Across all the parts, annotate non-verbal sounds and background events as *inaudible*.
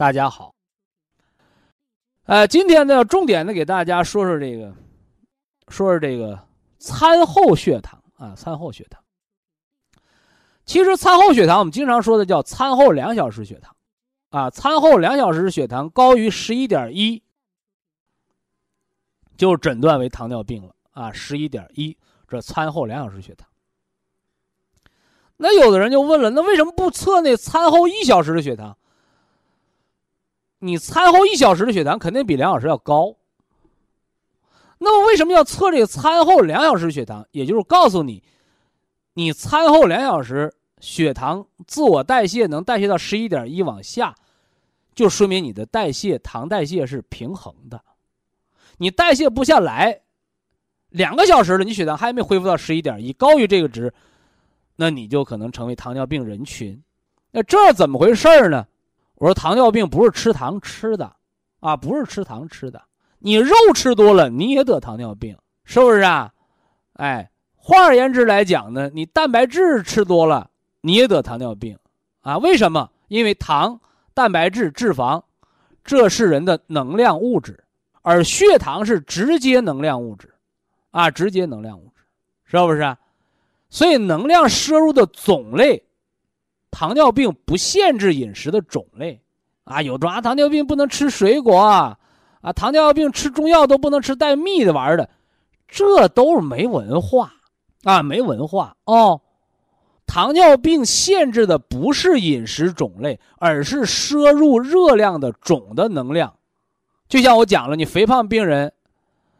大家好，呃，今天呢，重点的给大家说说这个，说说这个餐后血糖啊，餐后血糖。其实餐后血糖，我们经常说的叫餐后两小时血糖，啊，餐后两小时血糖高于十一点一，就诊断为糖尿病了啊，十一点一，这餐后两小时血糖。那有的人就问了，那为什么不测那餐后一小时的血糖？你餐后一小时的血糖肯定比两小时要高，那么为什么要测这个餐后两小时血糖？也就是告诉你，你餐后两小时血糖自我代谢能代谢到十一点一往下，就说明你的代谢糖代谢是平衡的。你代谢不下来，两个小时了，你血糖还没恢复到十一点一，高于这个值，那你就可能成为糖尿病人群。那这怎么回事呢？我说糖尿病不是吃糖吃的，啊，不是吃糖吃的。你肉吃多了，你也得糖尿病，是不是啊？哎，换而言之来讲呢，你蛋白质吃多了，你也得糖尿病，啊？为什么？因为糖、蛋白质、脂肪，这是人的能量物质，而血糖是直接能量物质，啊，直接能量物质，是不是？啊所以能量摄入的种类。糖尿病不限制饮食的种类，啊，有种啊，糖尿病不能吃水果啊，啊，糖尿病吃中药都不能吃带蜜的玩意儿的，这都是没文化，啊，没文化哦。糖尿病限制的不是饮食种类，而是摄入热量的总的能量。就像我讲了，你肥胖病人，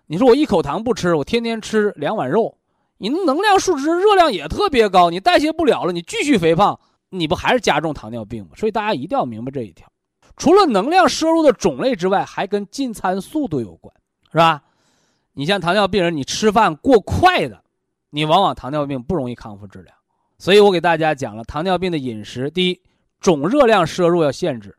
你说我一口糖不吃，我天天吃两碗肉，你能量数值热量也特别高，你代谢不了了，你继续肥胖。你不还是加重糖尿病吗？所以大家一定要明白这一条。除了能量摄入的种类之外，还跟进餐速度有关，是吧？你像糖尿病人，你吃饭过快的，你往往糖尿病不容易康复治疗。所以我给大家讲了糖尿病的饮食：第一，总热量摄入要限制，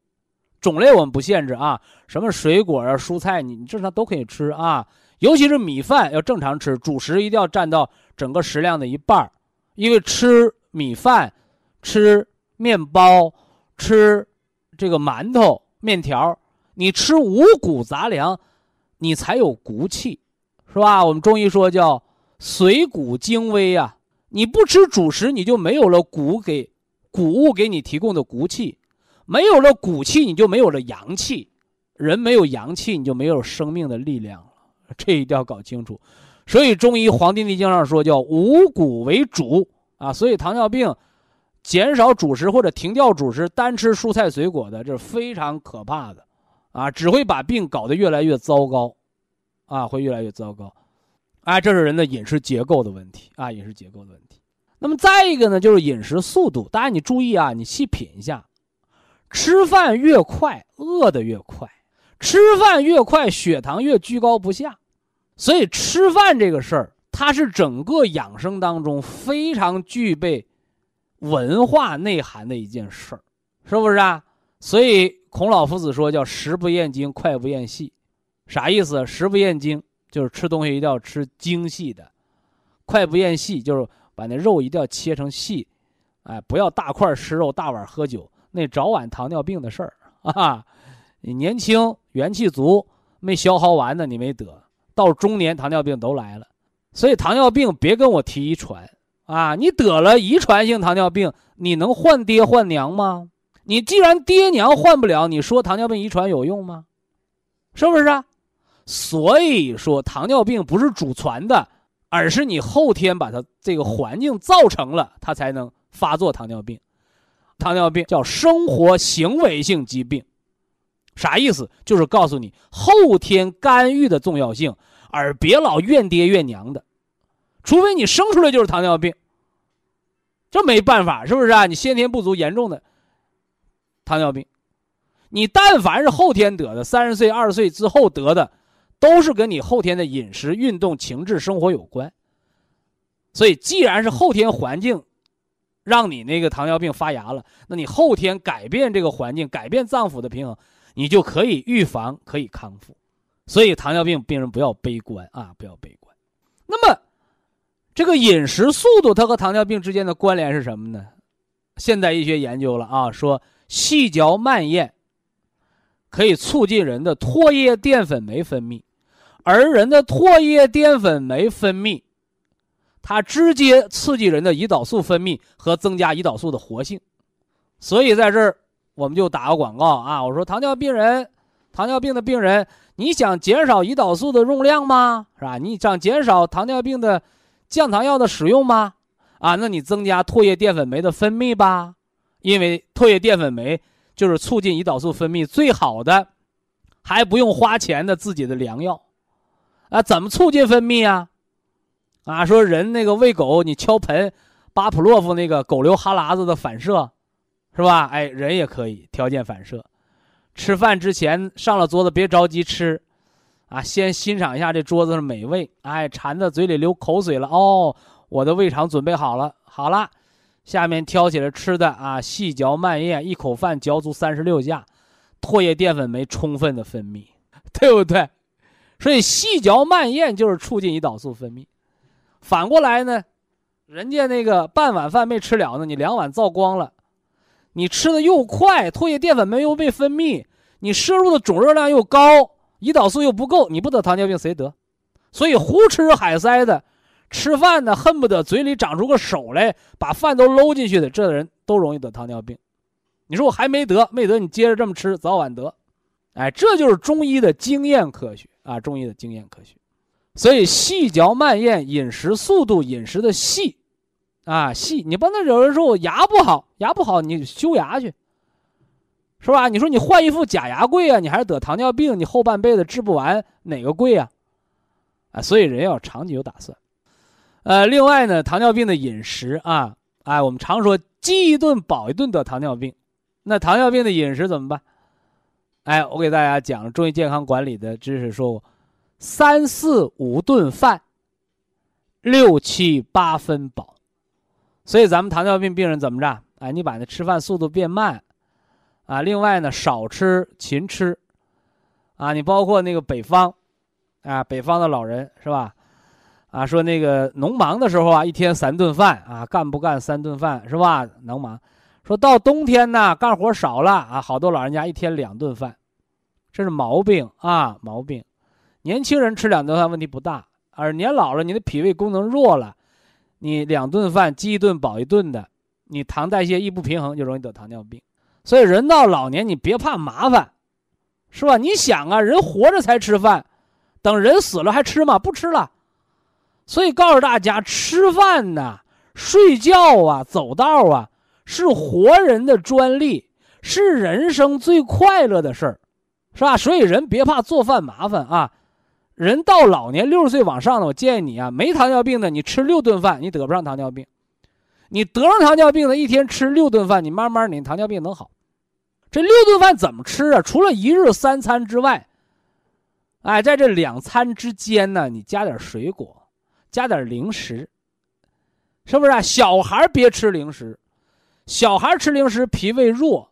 种类我们不限制啊，什么水果啊、蔬菜，你你正常都可以吃啊。尤其是米饭要正常吃，主食一定要占到整个食量的一半因为吃米饭。吃面包，吃这个馒头、面条，你吃五谷杂粮，你才有骨气，是吧？我们中医说叫髓骨精微啊。你不吃主食，你就没有了骨给谷物给你提供的骨气，没有了骨气，你就没有了阳气。人没有阳气，你就没有生命的力量了。这一定要搞清楚。所以中医《黄帝内经》上说叫五谷为主啊。所以糖尿病。减少主食或者停掉主食，单吃蔬菜水果的，这是非常可怕的，啊，只会把病搞得越来越糟糕，啊，会越来越糟糕，啊，这是人的饮食结构的问题。啊，饮食结构的问题。那么再一个呢，就是饮食速度，大家你注意啊，你细品一下，吃饭越快，饿得越快，吃饭越快，血糖越居高不下，所以吃饭这个事儿，它是整个养生当中非常具备。文化内涵的一件事儿，是不是啊？所以孔老夫子说叫“食不厌精，脍不厌细”，啥意思？“食不厌精”就是吃东西一定要吃精细的，“脍不厌细”就是把那肉一定要切成细，哎，不要大块吃肉，大碗喝酒，那早晚糖尿病的事儿 *laughs* 啊！你年轻元气足，没消耗完呢，你没得，到中年糖尿病都来了。所以糖尿病别跟我提遗传。啊，你得了遗传性糖尿病，你能换爹换娘吗？你既然爹娘换不了，你说糖尿病遗传有用吗？是不是啊？所以说，糖尿病不是祖传的，而是你后天把它这个环境造成了，它才能发作糖尿病。糖尿病叫生活行为性疾病，啥意思？就是告诉你后天干预的重要性，而别老怨爹怨娘的。除非你生出来就是糖尿病，这没办法，是不是啊？你先天不足严重的糖尿病，你但凡是后天得的，三十岁、二十岁之后得的，都是跟你后天的饮食、运动、情志、生活有关。所以，既然是后天环境让你那个糖尿病发芽了，那你后天改变这个环境，改变脏腑的平衡，你就可以预防，可以康复。所以，糖尿病病人不要悲观啊，不要悲观。那么，这个饮食速度，它和糖尿病之间的关联是什么呢？现代医学研究了啊，说细嚼慢咽可以促进人的唾液淀粉酶分泌，而人的唾液淀粉酶分泌，它直接刺激人的胰岛素分泌和增加胰岛素的活性。所以在这儿我们就打个广告啊，我说糖尿病人，糖尿病的病人，你想减少胰岛素的用量吗？是吧？你想减少糖尿病的？降糖药的使用吗？啊，那你增加唾液淀粉酶的分泌吧，因为唾液淀粉酶就是促进胰岛素分泌最好的，还不用花钱的自己的良药。啊，怎么促进分泌啊？啊，说人那个喂狗，你敲盆，巴甫洛夫那个狗流哈喇子的反射，是吧？哎，人也可以条件反射。吃饭之前上了桌子别着急吃。啊，先欣赏一下这桌子的美味，哎，馋的嘴里流口水了哦，我的胃肠准备好了，好了，下面挑起来吃的啊，细嚼慢咽，一口饭嚼足三十六下，唾液淀粉酶充分的分泌，*laughs* 对不对？所以细嚼慢咽就是促进胰岛素分泌。反过来呢，人家那个半碗饭没吃了呢，你两碗造光了，你吃的又快，唾液淀粉酶又被分泌，你摄入的总热量又高。胰岛素又不够，你不得糖尿病谁得？所以胡吃海塞的，吃饭呢恨不得嘴里长出个手来把饭都搂进去的，这人都容易得糖尿病。你说我还没得，没得，你接着这么吃，早晚得。哎，这就是中医的经验科学啊，中医的经验科学。所以细嚼慢咽，饮食速度，饮食的细，啊细。你不能有人说我牙不好，牙不好你修牙去。是吧？你说你换一副假牙贵啊，你还是得糖尿病，你后半辈子治不完，哪个贵啊？啊，所以人要长期有打算。呃，另外呢，糖尿病的饮食啊，哎，我们常说饥一顿饱一顿得糖尿病，那糖尿病的饮食怎么办？哎，我给大家讲中医健康管理的知识，说过三四五顿饭，六七八分饱。所以咱们糖尿病病人怎么着？哎，你把那吃饭速度变慢。啊，另外呢，少吃勤吃，啊，你包括那个北方，啊，北方的老人是吧？啊，说那个农忙的时候啊，一天三顿饭啊，干不干三顿饭是吧？能忙。说到冬天呢，干活少了啊，好多老人家一天两顿饭，这是毛病啊，毛病。年轻人吃两顿饭问题不大，而年老了，你的脾胃功能弱了，你两顿饭饥一顿饱一顿的，你糖代谢一不平衡，就容易得糖尿病。所以人到老年，你别怕麻烦，是吧？你想啊，人活着才吃饭，等人死了还吃吗？不吃了。所以告诉大家，吃饭呐、睡觉啊、走道啊，是活人的专利，是人生最快乐的事儿，是吧？所以人别怕做饭麻烦啊。人到老年六十岁往上的，我建议你啊，没糖尿病的，你吃六顿饭，你得不上糖尿病。你得上糖尿病的，一天吃六顿饭，你慢慢你糖尿病能好。这六顿饭怎么吃啊？除了一日三餐之外，哎，在这两餐之间呢，你加点水果，加点零食，是不是啊？小孩别吃零食，小孩吃零食脾胃弱，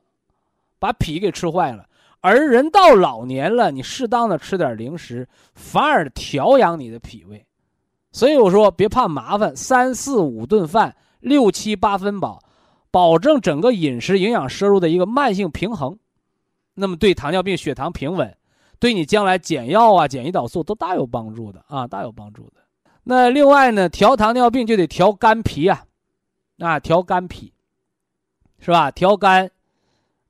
把脾给吃坏了。而人到老年了，你适当的吃点零食，反而调养你的脾胃。所以我说，别怕麻烦，三四五顿饭。六七八分饱，保证整个饮食营养摄入的一个慢性平衡，那么对糖尿病血糖平稳，对你将来减药啊、减胰岛素都大有帮助的啊，大有帮助的。那另外呢，调糖尿病就得调肝脾啊，啊，调肝脾，是吧？调肝，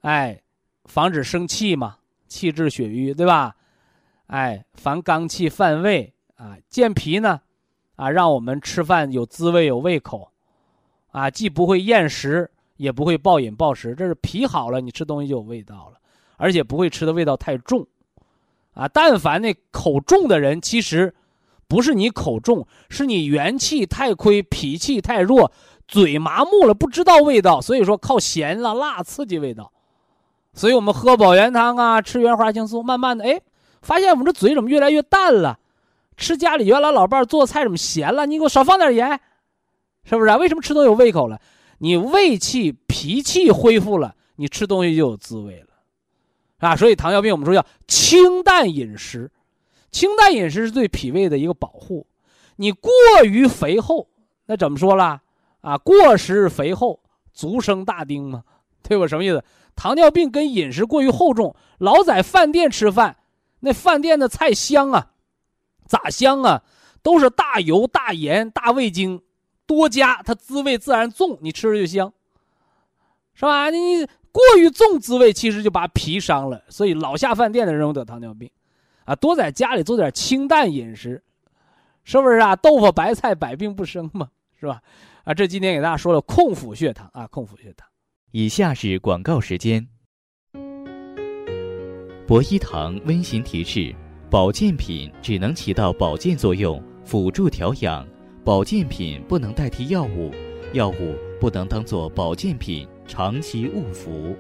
哎，防止生气嘛，气滞血瘀，对吧？哎，防肝气犯胃啊。健脾呢，啊，让我们吃饭有滋味、有胃口，啊，既不会厌食，也不会暴饮暴食。这是脾好了，你吃东西就有味道了，而且不会吃的味道太重，啊。但凡那口重的人，其实不是你口重，是你元气太亏，脾气太弱，嘴麻木了，不知道味道，所以说靠咸了、辣刺激味道。所以我们喝保元汤啊，吃原花青素，慢慢的，哎。发现我们这嘴怎么越来越淡了？吃家里原来老伴做菜怎么咸了？你给我少放点盐，是不是啊？为什么吃东西有胃口了？你胃气、脾气恢复了，你吃东西就有滋味了，啊！所以糖尿病我们说要清淡饮食，清淡饮食是对脾胃的一个保护。你过于肥厚，那怎么说啦？啊，过食肥厚，足生大丁嘛，对吧？什么意思？糖尿病跟饮食过于厚重，老在饭店吃饭。那饭店的菜香啊，咋香啊？都是大油、大盐、大味精，多加它滋味自然重，你吃着就香，是吧？你过于重滋味，其实就把脾伤了。所以老下饭店的人容易得糖尿病，啊，多在家里做点清淡饮食，是不是啊？豆腐白菜百病不生嘛，是吧？啊，这今天给大家说了控腹血糖啊，控腹血糖。以下是广告时间。博一堂温馨提示：保健品只能起到保健作用，辅助调养；保健品不能代替药物，药物不能当做保健品长期误服。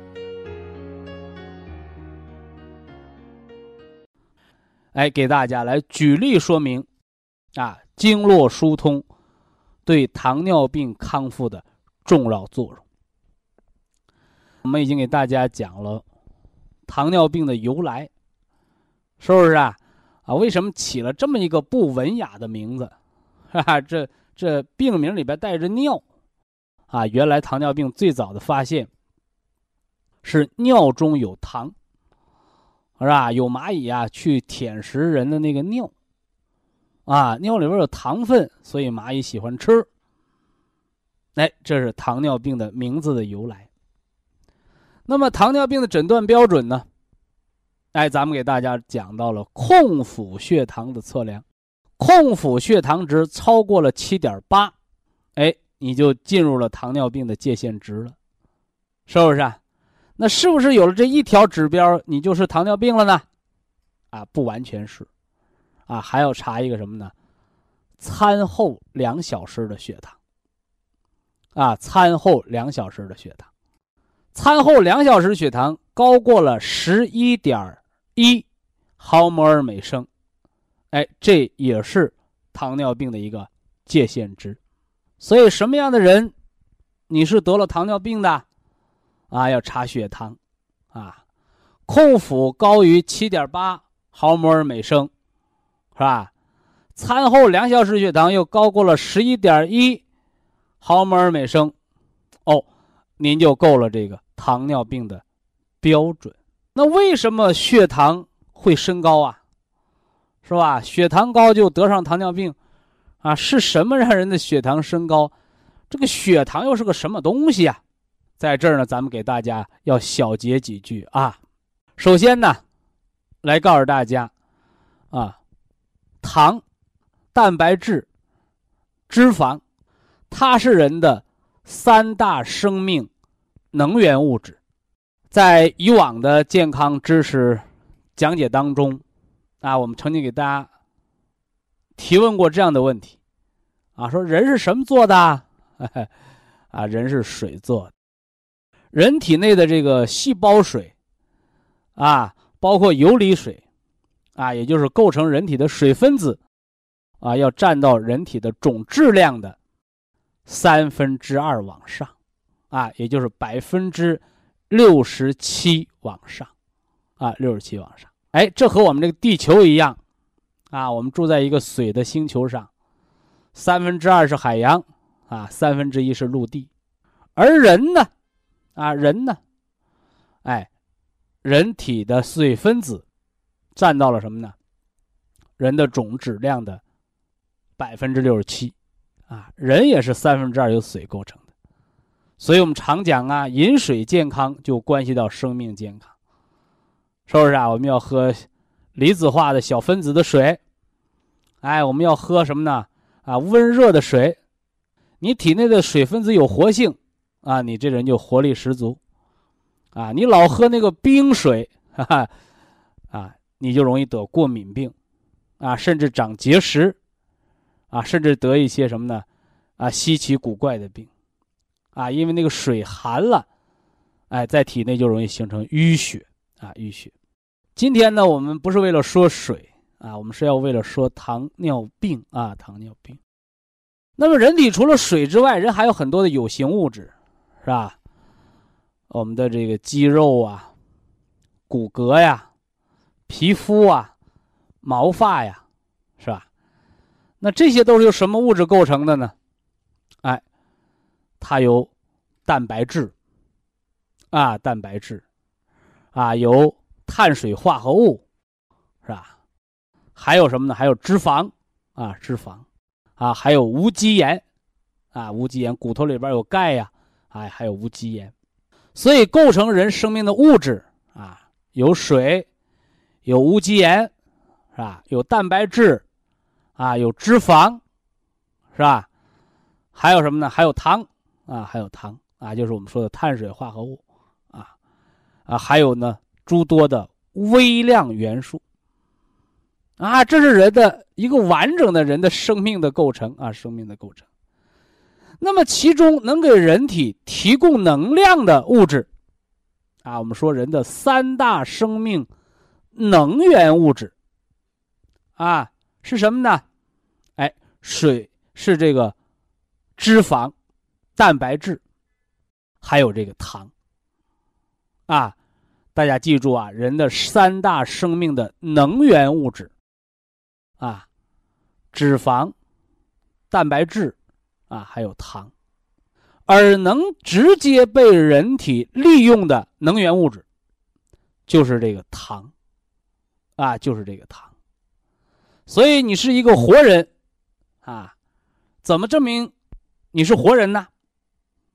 哎，给大家来举例说明，啊，经络疏通对糖尿病康复的重要作用。我们已经给大家讲了。糖尿病的由来，是不是啊？啊，为什么起了这么一个不文雅的名字？哈哈，这这病名里边带着尿，啊，原来糖尿病最早的发现是尿中有糖，是吧？有蚂蚁啊去舔食人的那个尿，啊，尿里边有糖分，所以蚂蚁喜欢吃。哎，这是糖尿病的名字的由来。那么糖尿病的诊断标准呢？哎，咱们给大家讲到了控腹血糖的测量，空腹血糖值超过了七点八，哎，你就进入了糖尿病的界限值了，是不是？啊？那是不是有了这一条指标，你就是糖尿病了呢？啊，不完全是，啊，还要查一个什么呢？餐后两小时的血糖，啊，餐后两小时的血糖。餐后两小时血糖高过了十一点一毫摩尔每升，哎，这也是糖尿病的一个界限值。所以，什么样的人你是得了糖尿病的啊？要查血糖啊，空腹高于七点八毫摩尔每升，是吧？餐后两小时血糖又高过了十一点一毫摩尔每升，哦。您就够了这个糖尿病的标准。那为什么血糖会升高啊？是吧？血糖高就得上糖尿病，啊，是什么让人的血糖升高？这个血糖又是个什么东西啊？在这儿呢，咱们给大家要小结几句啊。首先呢，来告诉大家，啊，糖、蛋白质、脂肪，它是人的。三大生命能源物质，在以往的健康知识讲解当中，啊，我们曾经给大家提问过这样的问题，啊，说人是什么做的？*laughs* 啊，人是水做的，人体内的这个细胞水，啊，包括游离水，啊，也就是构成人体的水分子，啊，要占到人体的总质量的。三分之二往上，啊，也就是百分之六十七往上，啊，六十七往上。哎，这和我们这个地球一样，啊，我们住在一个水的星球上，三分之二是海洋，啊，三分之一是陆地。而人呢，啊，人呢，哎，人体的水分子占到了什么呢？人的总质量的百分之六十七。啊，人也是三分之二由水构成的，所以我们常讲啊，饮水健康就关系到生命健康，是不是啊？我们要喝离子化的小分子的水，哎，我们要喝什么呢？啊，温热的水，你体内的水分子有活性，啊，你这人就活力十足，啊，你老喝那个冰水，哈哈，啊，你就容易得过敏病，啊，甚至长结石，啊，甚至得一些什么呢？啊，稀奇古怪的病。啊，因为那个水寒了，哎，在体内就容易形成淤血啊，淤血。今天呢，我们不是为了说水啊，我们是要为了说糖尿病啊，糖尿病。那么，人体除了水之外，人还有很多的有形物质，是吧？我们的这个肌肉啊、骨骼呀、皮肤啊、毛发呀，是吧？那这些都是由什么物质构成的呢？哎。它由蛋白质啊，蛋白质啊，由碳水化合物是吧？还有什么呢？还有脂肪啊，脂肪啊，还有无机盐啊，无机盐，骨头里边有钙呀，哎，还有无机盐。所以构成人生命的物质啊，有水，有无机盐，是吧？有蛋白质啊，有脂肪，是吧？还有什么呢？还有糖。啊，还有糖啊，就是我们说的碳水化合物，啊，啊，还有呢，诸多的微量元素，啊，这是人的一个完整的人的生命的构成啊，生命的构成。那么其中能给人体提供能量的物质，啊，我们说人的三大生命能源物质，啊，是什么呢？哎，水是这个脂肪。蛋白质，还有这个糖，啊，大家记住啊，人的三大生命的能源物质，啊，脂肪、蛋白质，啊，还有糖，而能直接被人体利用的能源物质，就是这个糖，啊，就是这个糖。所以你是一个活人，啊，怎么证明你是活人呢？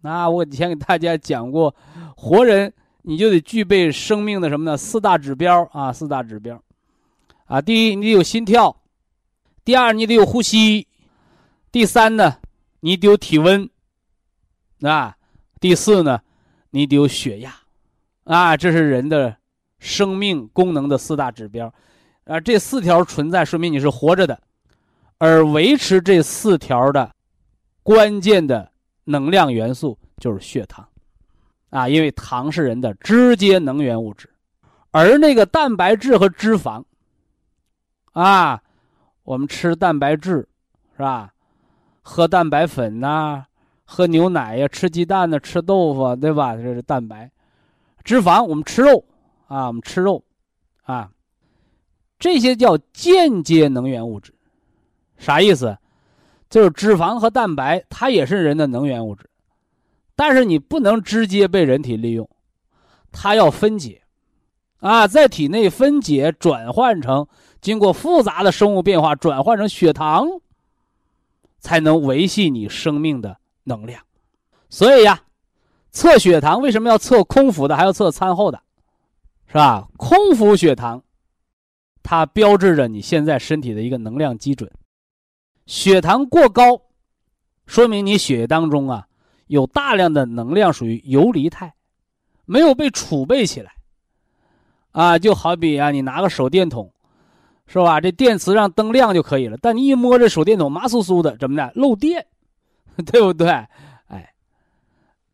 那我以前给大家讲过，活人你就得具备生命的什么呢？四大指标啊，四大指标，啊，第一你得有心跳，第二你得有呼吸，第三呢你得有体温，啊，第四呢你得有血压，啊，这是人的生命功能的四大指标，啊，这四条存在说明你是活着的，而维持这四条的关键的。能量元素就是血糖，啊，因为糖是人的直接能源物质，而那个蛋白质和脂肪，啊，我们吃蛋白质，是吧？喝蛋白粉呐，喝牛奶呀，吃鸡蛋呐，吃豆腐，对吧？这是蛋白。脂肪我们吃肉，啊，我们吃肉，啊，这些叫间接能源物质，啥意思？就是脂肪和蛋白，它也是人的能源物质，但是你不能直接被人体利用，它要分解，啊，在体内分解转换成经过复杂的生物变化转换成血糖，才能维系你生命的能量。所以呀，测血糖为什么要测空腹的，还要测餐后的，是吧？空腹血糖，它标志着你现在身体的一个能量基准。血糖过高，说明你血液当中啊有大量的能量属于游离态，没有被储备起来。啊，就好比啊，你拿个手电筒，是吧？这电池让灯亮就可以了，但你一摸这手电筒麻酥酥的，怎么的？漏电，*laughs* 对不对？哎，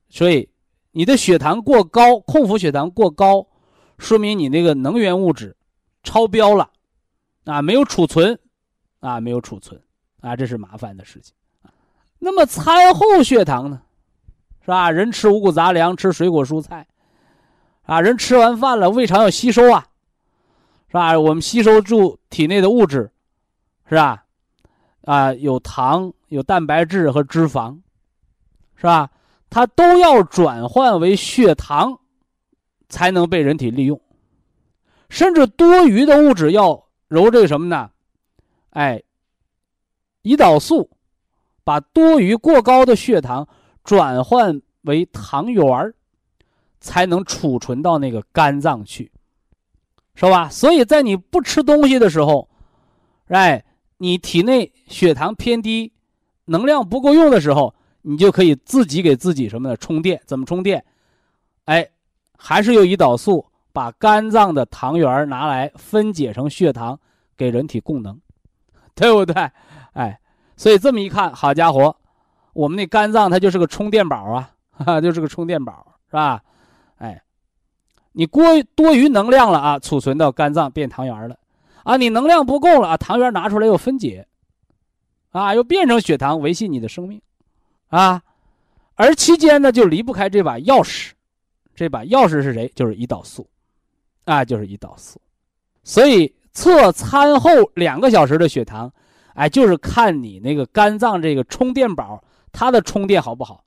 所以你的血糖过高，空腹血糖过高，说明你那个能源物质超标了，啊，没有储存，啊，没有储存。啊，这是麻烦的事情那么餐后血糖呢，是吧？人吃五谷杂粮，吃水果蔬菜，啊，人吃完饭了，胃肠要吸收啊，是吧？我们吸收住体内的物质，是吧？啊，有糖、有蛋白质和脂肪，是吧？它都要转换为血糖，才能被人体利用。甚至多余的物质要揉这个什么呢？哎。胰岛素把多余过高的血糖转换为糖原儿，才能储存到那个肝脏去，是吧？所以在你不吃东西的时候，哎，你体内血糖偏低，能量不够用的时候，你就可以自己给自己什么的充电？怎么充电？哎，还是由胰岛素把肝脏的糖原拿来分解成血糖，给人体供能，对不对？哎，所以这么一看，好家伙，我们那肝脏它就是个充电宝啊，哈，就是个充电宝，是吧？哎，你过多余能量了啊，储存到肝脏变糖原了，啊，你能量不够了啊，糖原拿出来又分解，啊，又变成血糖维系你的生命，啊，而期间呢就离不开这把钥匙，这把钥匙是谁？就是胰岛素，啊，就是胰岛素，所以测餐后两个小时的血糖，哎，就是看你那个肝脏这个充电宝它的充电好不好，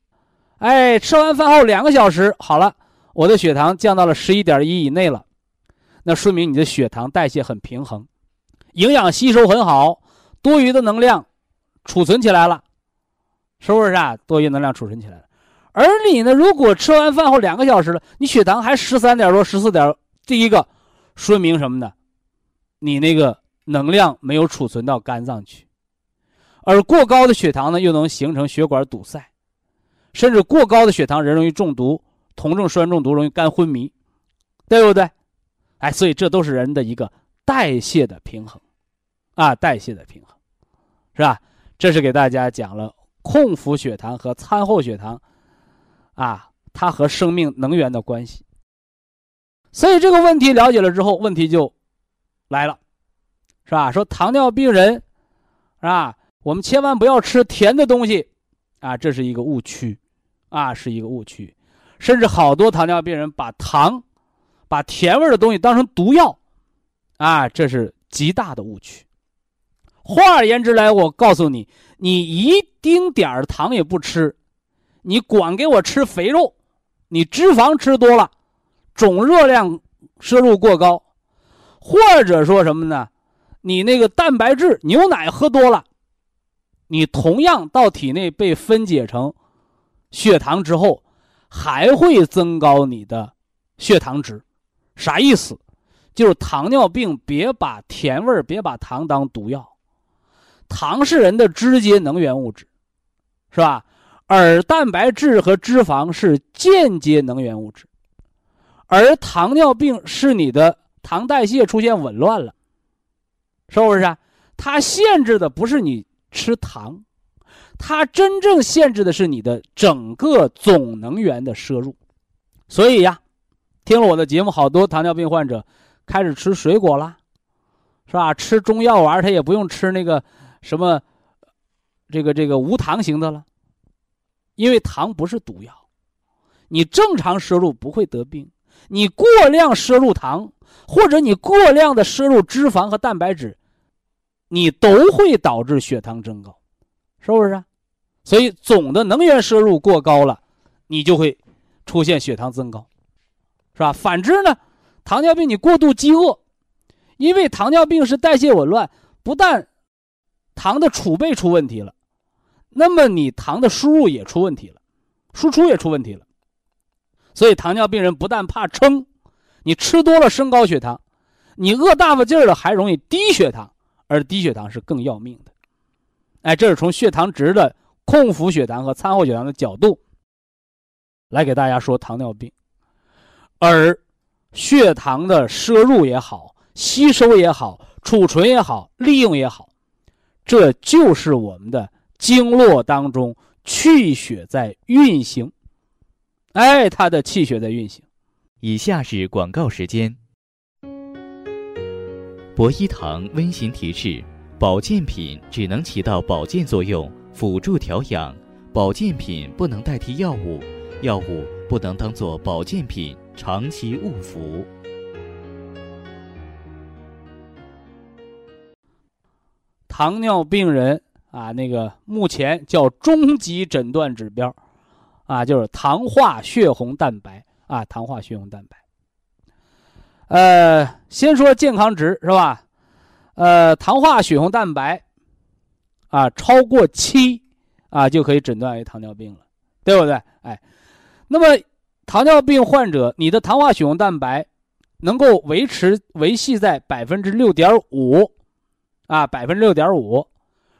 哎，吃完饭后两个小时好了。我的血糖降到了十一点一以内了，那说明你的血糖代谢很平衡，营养吸收很好，多余的能量储存起来了，是不是啊？多余能量储存起来了。而你呢，如果吃完饭后两个小时了，你血糖还十三点多、十四点，第一个说明什么呢？你那个能量没有储存到肝脏去，而过高的血糖呢，又能形成血管堵塞，甚至过高的血糖人容易中毒。酮症酸中毒容易肝昏迷，对不对？哎，所以这都是人的一个代谢的平衡，啊，代谢的平衡，是吧？这是给大家讲了空腹血糖和餐后血糖，啊，它和生命能源的关系。所以这个问题了解了之后，问题就来了，是吧？说糖尿病人，是吧？我们千万不要吃甜的东西，啊，这是一个误区，啊，是一个误区。甚至好多糖尿病人把糖、把甜味的东西当成毒药，啊，这是极大的误区。换而言之来，我告诉你，你一丁点儿糖也不吃，你管给我吃肥肉，你脂肪吃多了，总热量摄入过高，或者说什么呢？你那个蛋白质牛奶喝多了，你同样到体内被分解成血糖之后。还会增高你的血糖值，啥意思？就是糖尿病别把甜味儿、别把糖当毒药，糖是人的直接能源物质，是吧？而蛋白质和脂肪是间接能源物质，而糖尿病是你的糖代谢出现紊乱了，是不是啊？它限制的不是你吃糖。它真正限制的是你的整个总能源的摄入，所以呀，听了我的节目，好多糖尿病患者开始吃水果了，是吧？吃中药丸，他也不用吃那个什么，这个这个无糖型的了，因为糖不是毒药，你正常摄入不会得病，你过量摄入糖，或者你过量的摄入脂肪和蛋白质，你都会导致血糖增高。是不是？所以总的能源摄入过高了，你就会出现血糖增高，是吧？反之呢，糖尿病你过度饥饿，因为糖尿病是代谢紊乱，不但糖的储备出问题了，那么你糖的输入也出问题了，输出也出问题了。所以糖尿病人不但怕撑，你吃多了升高血糖，你饿大发劲儿了还容易低血糖，而低血糖是更要命的。哎，这是从血糖值的空腹血糖和餐后血糖的角度来给大家说糖尿病，而血糖的摄入也好、吸收也好、储存也好、利用也好，这就是我们的经络当中气血在运行。哎，它的气血在运行。以下是广告时间。博一堂温馨提示。保健品只能起到保健作用，辅助调养。保健品不能代替药物，药物不能当做保健品长期误服。糖尿病人啊，那个目前叫终极诊断指标，啊，就是糖化血红蛋白啊，糖化血红蛋白。呃，先说健康值是吧？呃，糖化血红蛋白，啊，超过七，啊，就可以诊断为糖尿病了，对不对？哎，那么糖尿病患者，你的糖化血红蛋白能够维持维系在百分之六点五，啊，百分之六点五，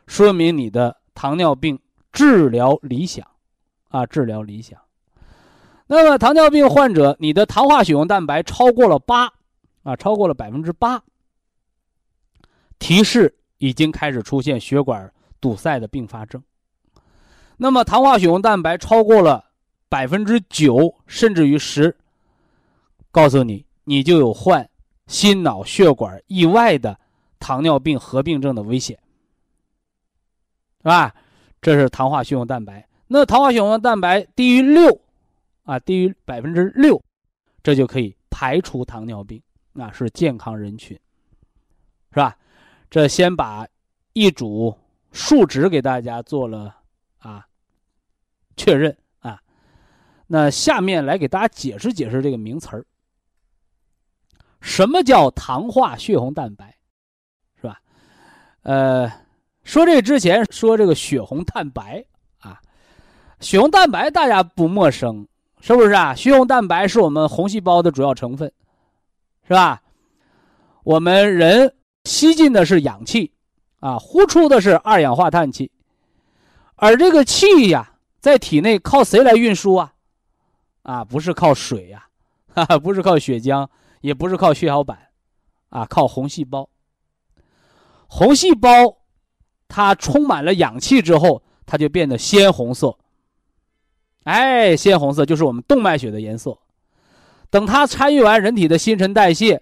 说明你的糖尿病治疗理想，啊，治疗理想。那么糖尿病患者，你的糖化血红蛋白超过了八，啊，超过了百分之八，提示已经开始出现血管堵塞的并发症。那么糖化血红蛋白超过了百分之九，甚至于十，告诉你，你就有患心脑血管意外的糖尿病合并症的危险，是吧？这是糖化血红蛋白。那糖化血红蛋白低于六。啊，低于百分之六，这就可以排除糖尿病，啊，是健康人群，是吧？这先把一组数值给大家做了啊确认啊，那下面来给大家解释解释这个名词儿，什么叫糖化血红蛋白，是吧？呃，说这之前说这个血红蛋白啊，血红蛋白大家不陌生。是不是啊？血红蛋白是我们红细胞的主要成分，是吧？我们人吸进的是氧气，啊，呼出的是二氧化碳气，而这个气呀，在体内靠谁来运输啊？啊，不是靠水呀，*laughs* 哈哈，不是靠血浆，也不是靠血小板，啊，靠红细胞。红细胞它充满了氧气之后，它就变得鲜红色。哎，鲜红色就是我们动脉血的颜色。等它参与完人体的新陈代谢，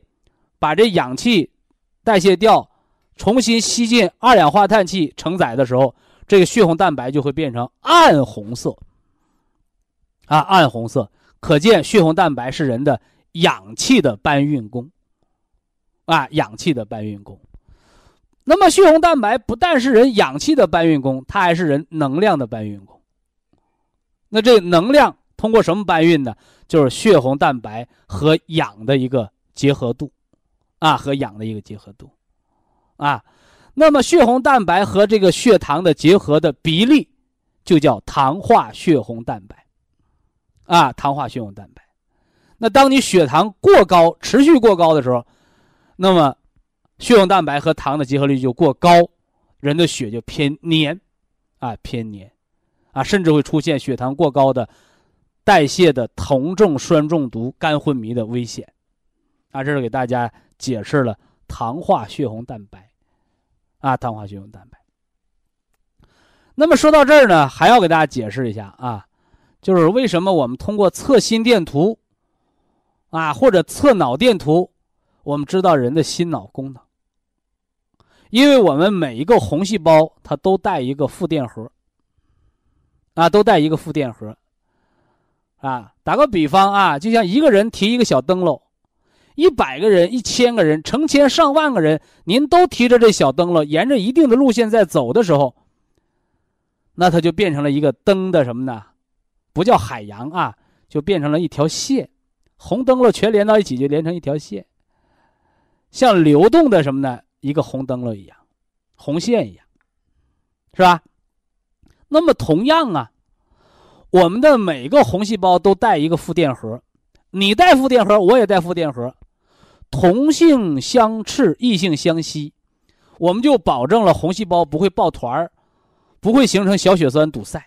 把这氧气代谢掉，重新吸进二氧化碳气承载的时候，这个血红蛋白就会变成暗红色。啊，暗红色，可见血红蛋白是人的氧气的搬运工。啊，氧气的搬运工。那么，血红蛋白不但是人氧气的搬运工，它还是人能量的搬运工。那这能量通过什么搬运呢？就是血红蛋白和氧的一个结合度，啊，和氧的一个结合度，啊，那么血红蛋白和这个血糖的结合的比例，就叫糖化血红蛋白，啊，糖化血红蛋白。那当你血糖过高、持续过高的时候，那么血红蛋白和糖的结合率就过高，人的血就偏黏，啊，偏黏。啊，甚至会出现血糖过高的代谢的酮症酸中毒、肝昏迷的危险。啊，这是给大家解释了糖化血红蛋白。啊，糖化血红蛋白。那么说到这儿呢，还要给大家解释一下啊，就是为什么我们通过测心电图啊，或者测脑电图，我们知道人的心脑功能。因为我们每一个红细胞它都带一个负电荷。啊，都带一个负电荷。啊，打个比方啊，就像一个人提一个小灯笼，一百个人、一千个人、成千上万个人，您都提着这小灯笼，沿着一定的路线在走的时候，那它就变成了一个灯的什么呢？不叫海洋啊，就变成了一条线，红灯笼全连到一起，就连成一条线，像流动的什么呢？一个红灯笼一样，红线一样，是吧？那么同样啊，我们的每个红细胞都带一个负电荷，你带负电荷，我也带负电荷，同性相斥，异性相吸，我们就保证了红细胞不会抱团儿，不会形成小血栓堵塞，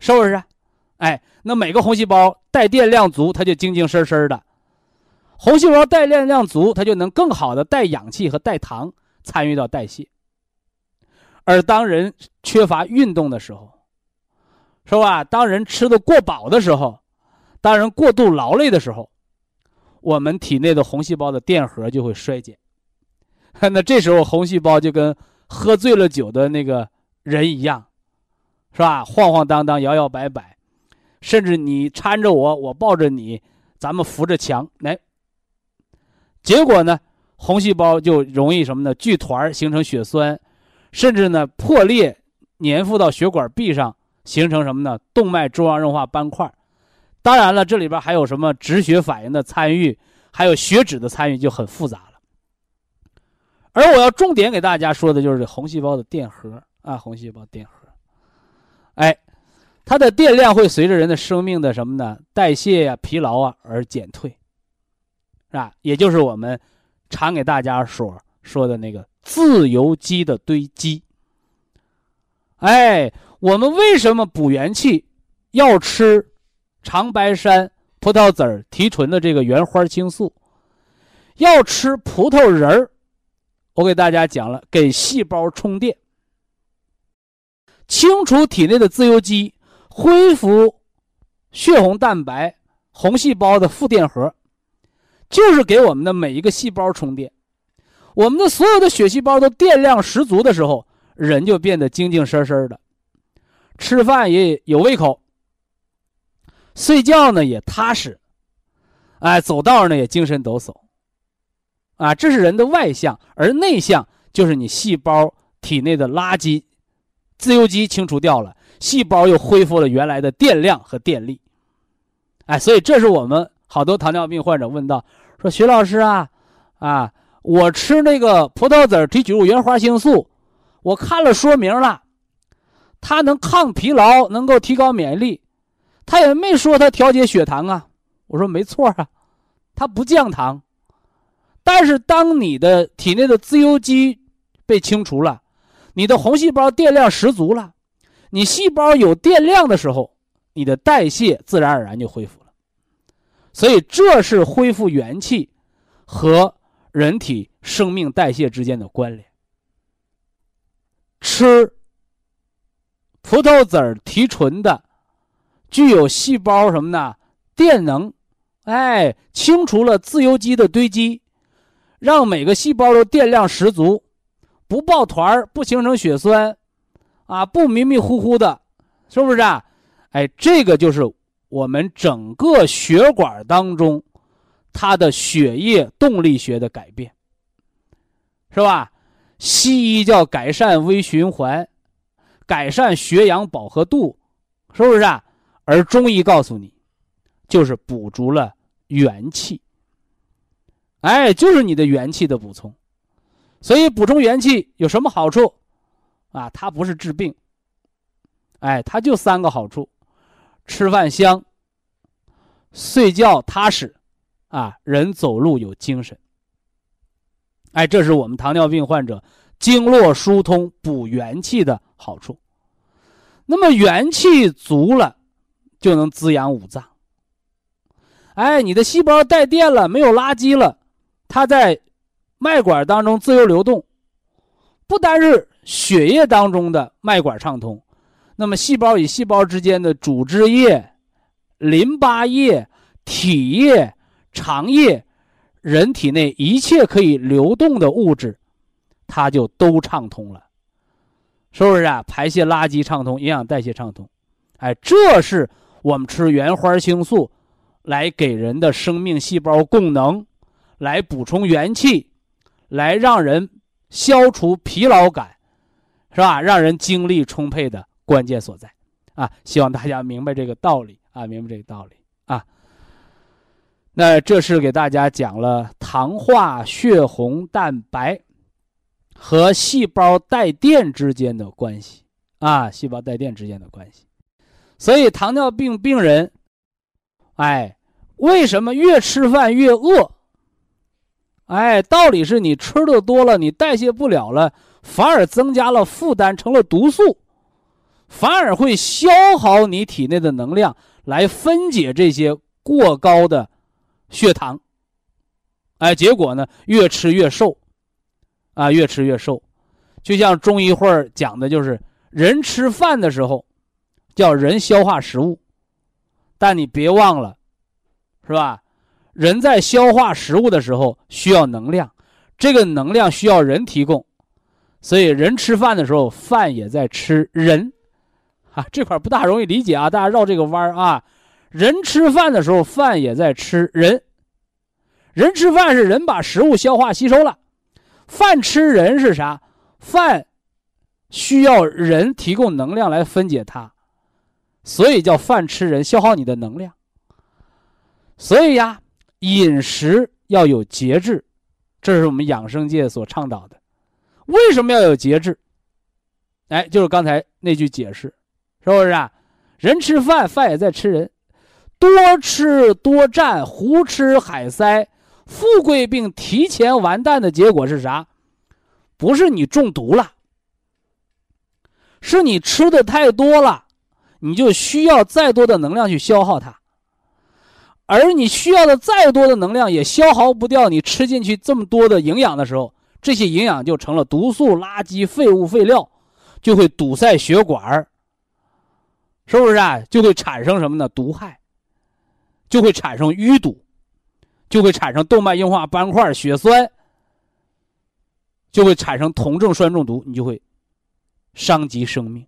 是不是？哎，那每个红细胞带电量足，它就精精神神的；红细胞带电量足，它就能更好的带氧气和带糖参与到代谢。而当人缺乏运动的时候，是吧？当人吃的过饱的时候，当人过度劳累的时候，我们体内的红细胞的电荷就会衰减。*laughs* 那这时候红细胞就跟喝醉了酒的那个人一样，是吧？晃晃荡荡，摇摇摆摆，甚至你搀着我，我抱着你，咱们扶着墙来。结果呢，红细胞就容易什么呢？聚团形成血栓。甚至呢，破裂粘附到血管壁上，形成什么呢？动脉粥样硬化斑块。当然了，这里边还有什么止血反应的参与，还有血脂的参与，就很复杂了。而我要重点给大家说的就是红细胞的电荷啊，红细胞电荷。哎，它的电量会随着人的生命的什么呢？代谢呀、疲劳啊而减退，是吧？也就是我们常给大家说说的那个自由基的堆积。哎，我们为什么补元气要吃长白山、葡萄籽儿提纯的这个原花青素？要吃葡萄仁儿？我给大家讲了，给细胞充电，清除体内的自由基，恢复血红蛋白、红细胞的负电荷，就是给我们的每一个细胞充电。我们的所有的血细胞都电量十足的时候，人就变得精精神神的，吃饭也有胃口，睡觉呢也踏实，哎，走道呢也精神抖擞。啊，这是人的外向，而内向就是你细胞体内的垃圾、自由基清除掉了，细胞又恢复了原来的电量和电力。哎，所以这是我们好多糖尿病患者问到说：“徐老师啊，啊，我吃那个葡萄籽提取物原花青素，我看了说明了，它能抗疲劳，能够提高免疫力，他也没说它调节血糖啊。”我说：“没错啊，它不降糖。”但是，当你的体内的自由基被清除了，你的红细胞电量十足了，你细胞有电量的时候，你的代谢自然而然就恢复了。所以，这是恢复元气和人体生命代谢之间的关联。吃葡萄籽儿提纯的，具有细胞什么呢？电能，哎，清除了自由基的堆积。让每个细胞都电量十足，不抱团不形成血栓，啊，不迷迷糊糊的，是不是啊？哎，这个就是我们整个血管当中它的血液动力学的改变，是吧？西医叫改善微循环，改善血氧饱和度，是不是啊？而中医告诉你，就是补足了元气。哎，就是你的元气的补充，所以补充元气有什么好处？啊，它不是治病。哎，它就三个好处：吃饭香，睡觉踏实，啊，人走路有精神。哎，这是我们糖尿病患者经络疏通补元气的好处。那么元气足了，就能滋养五脏。哎，你的细胞带电了，没有垃圾了。它在脉管当中自由流动，不单是血液当中的脉管畅通，那么细胞与细胞之间的组织液、淋巴液、体液、肠液，人体内一切可以流动的物质，它就都畅通了，是不是啊？排泄垃圾畅通，营养代谢畅通，哎，这是我们吃原花青素来给人的生命细胞供能。来补充元气，来让人消除疲劳感，是吧？让人精力充沛的关键所在，啊！希望大家明白这个道理啊，明白这个道理啊。那这是给大家讲了糖化血红蛋白和细胞带电之间的关系啊，细胞带电之间的关系。所以糖尿病病人，哎，为什么越吃饭越饿？哎，道理是你吃的多了，你代谢不了了，反而增加了负担，成了毒素，反而会消耗你体内的能量来分解这些过高的血糖。哎，结果呢，越吃越瘦，啊，越吃越瘦，就像中医会儿讲的，就是人吃饭的时候，叫人消化食物，但你别忘了，是吧？人在消化食物的时候需要能量，这个能量需要人提供，所以人吃饭的时候，饭也在吃人，啊，这块不大容易理解啊，大家绕这个弯儿啊。人吃饭的时候，饭也在吃人，人吃饭是人把食物消化吸收了，饭吃人是啥？饭需要人提供能量来分解它，所以叫饭吃人，消耗你的能量。所以呀。饮食要有节制，这是我们养生界所倡导的。为什么要有节制？哎，就是刚才那句解释，是不是啊？人吃饭，饭也在吃人。多吃多占，胡吃海塞，富贵病提前完蛋的结果是啥？不是你中毒了，是你吃的太多了，你就需要再多的能量去消耗它。而你需要的再多的能量也消耗不掉你吃进去这么多的营养的时候，这些营养就成了毒素、垃圾、废物、废料，就会堵塞血管是不是啊？就会产生什么呢？毒害，就会产生淤堵，就会产生动脉硬化、斑块、血栓，就会产生酮症酸中毒，你就会伤及生命。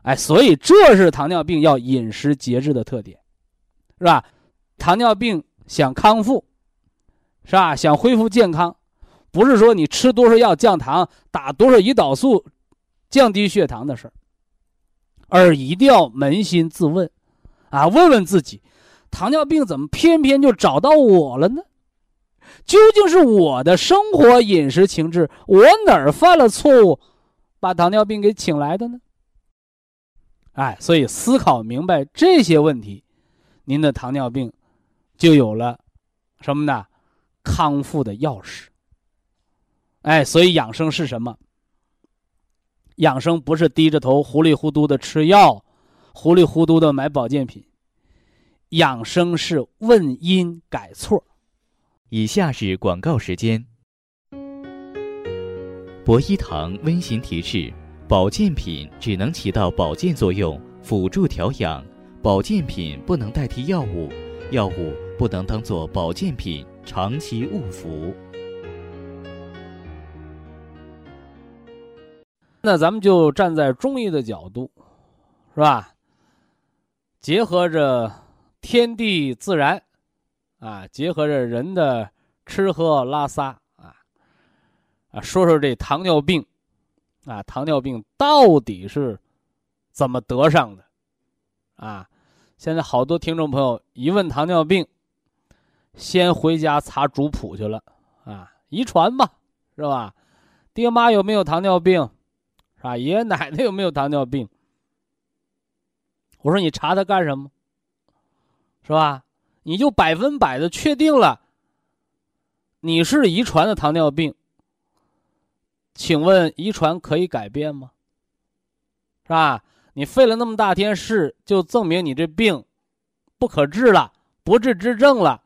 哎，所以这是糖尿病要饮食节制的特点。是吧？糖尿病想康复，是吧？想恢复健康，不是说你吃多少药降糖、打多少胰岛素降低血糖的事儿，而一定要扪心自问，啊，问问自己，糖尿病怎么偏偏就找到我了呢？究竟是我的生活饮食情志，我哪儿犯了错误，把糖尿病给请来的呢？哎，所以思考明白这些问题。您的糖尿病就有了什么呢？康复的钥匙。哎，所以养生是什么？养生不是低着头糊里糊涂的吃药，糊里糊涂的买保健品。养生是问因改错。以下是广告时间。博一堂温馨提示：保健品只能起到保健作用，辅助调养。保健品不能代替药物，药物不能当做保健品长期误服。那咱们就站在中医的角度，是吧？结合着天地自然，啊，结合着人的吃喝拉撒，啊，啊，说说这糖尿病，啊，糖尿病到底是怎么得上的？啊，现在好多听众朋友一问糖尿病，先回家查族谱去了啊，遗传吧，是吧？爹妈有没有糖尿病？是吧？爷爷奶奶有没有糖尿病？我说你查它干什么？是吧？你就百分百的确定了你是遗传的糖尿病。请问遗传可以改变吗？是吧？你费了那么大天事，就证明你这病不可治了，不治之症了。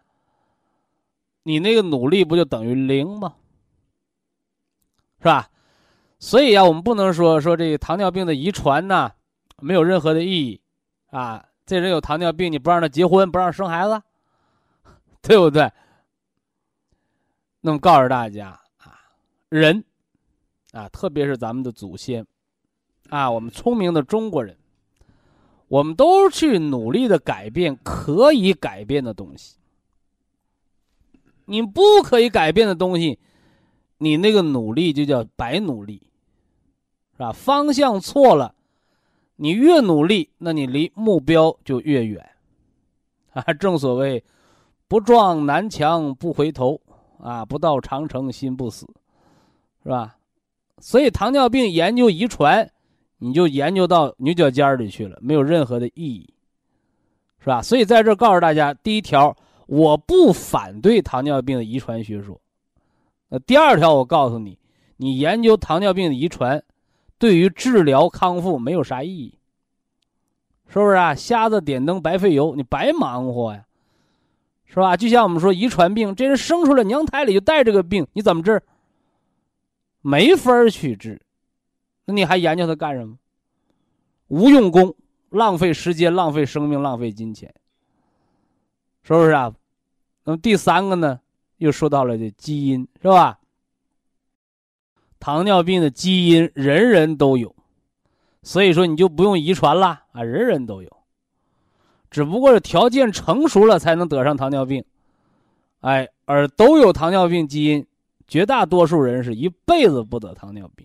你那个努力不就等于零吗？是吧？所以啊，我们不能说说这个糖尿病的遗传呢，没有任何的意义啊。这人有糖尿病，你不让他结婚，不让生孩子，对不对？那么告诉大家啊，人啊，特别是咱们的祖先。啊，我们聪明的中国人，我们都去努力的改变可以改变的东西。你不可以改变的东西，你那个努力就叫白努力，是吧？方向错了，你越努力，那你离目标就越远。*laughs* 啊，正所谓，不撞南墙不回头，啊，不到长城心不死，是吧？所以糖尿病研究遗传。你就研究到牛角尖里去了，没有任何的意义，是吧？所以在这告诉大家，第一条，我不反对糖尿病的遗传学说。那第二条，我告诉你，你研究糖尿病的遗传，对于治疗康复没有啥意义，是不是啊？瞎子点灯白费油，你白忙活呀，是吧？就像我们说遗传病，这人生出来娘胎里就带这个病，你怎么治？没法去治。那你还研究它干什么？无用功，浪费时间，浪费生命，浪费金钱，是不是啊？那么第三个呢，又说到了这基因，是吧？糖尿病的基因人人都有，所以说你就不用遗传了啊，人人都有，只不过是条件成熟了才能得上糖尿病，哎，而都有糖尿病基因，绝大多数人是一辈子不得糖尿病。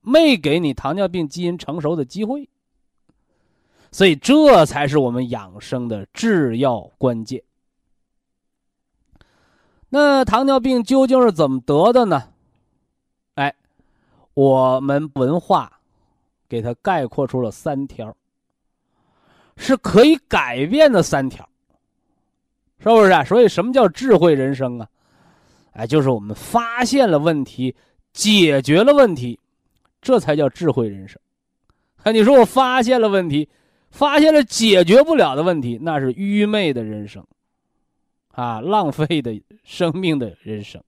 没给你糖尿病基因成熟的机会，所以这才是我们养生的制药关键。那糖尿病究竟是怎么得的呢？我们文化给它概括出了三条，是可以改变的三条，是不是啊？所以什么叫智慧人生啊？哎，就是我们发现了问题，解决了问题，这才叫智慧人生。啊，你说我发现了问题，发现了解决不了的问题，那是愚昧的人生，啊，浪费的生命的人生。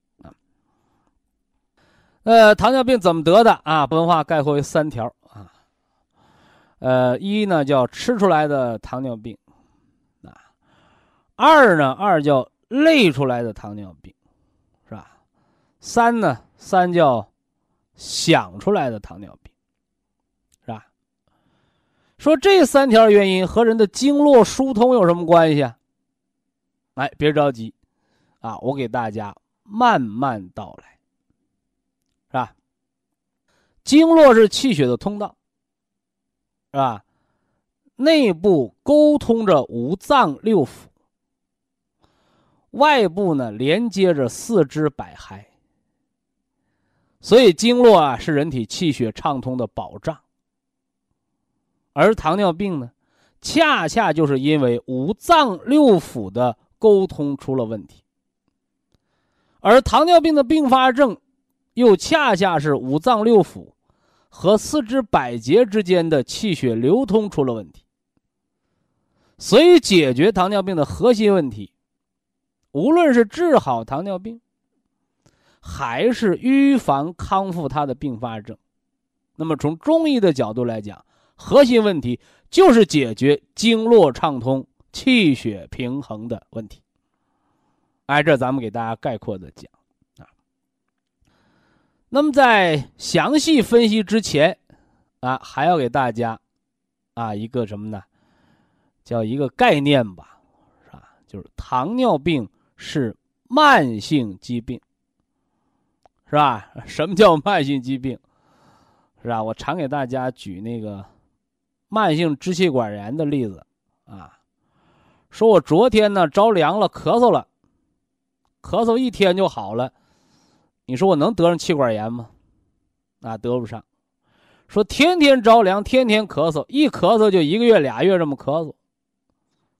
呃，糖尿病怎么得的啊？文化概括为三条啊。呃，一呢叫吃出来的糖尿病，啊，二呢二叫累出来的糖尿病，是吧？三呢三叫想出来的糖尿病。是吧说这三条原因和人的经络疏通有什么关系啊？哎，别着急，啊，我给大家慢慢道来，经络是气血的通道，是吧？内部沟通着五脏六腑，外部呢连接着四肢百骸，所以经络啊是人体气血畅通的保障。而糖尿病呢，恰恰就是因为五脏六腑的沟通出了问题，而糖尿病的并发症，又恰恰是五脏六腑和四肢百节之间的气血流通出了问题。所以，解决糖尿病的核心问题，无论是治好糖尿病，还是预防康复它的并发症，那么从中医的角度来讲。核心问题就是解决经络畅通、气血平衡的问题。挨这咱们给大家概括的讲。那么在详细分析之前，啊，还要给大家啊一个什么呢？叫一个概念吧，是吧？就是糖尿病是慢性疾病，是吧？什么叫慢性疾病？是吧？我常给大家举那个。慢性支气管炎的例子，啊，说我昨天呢着凉了，咳嗽了，咳嗽一天就好了，你说我能得上气管炎吗？啊，得不上。说天天着凉，天天咳嗽，一咳嗽就一个月俩月这么咳嗽，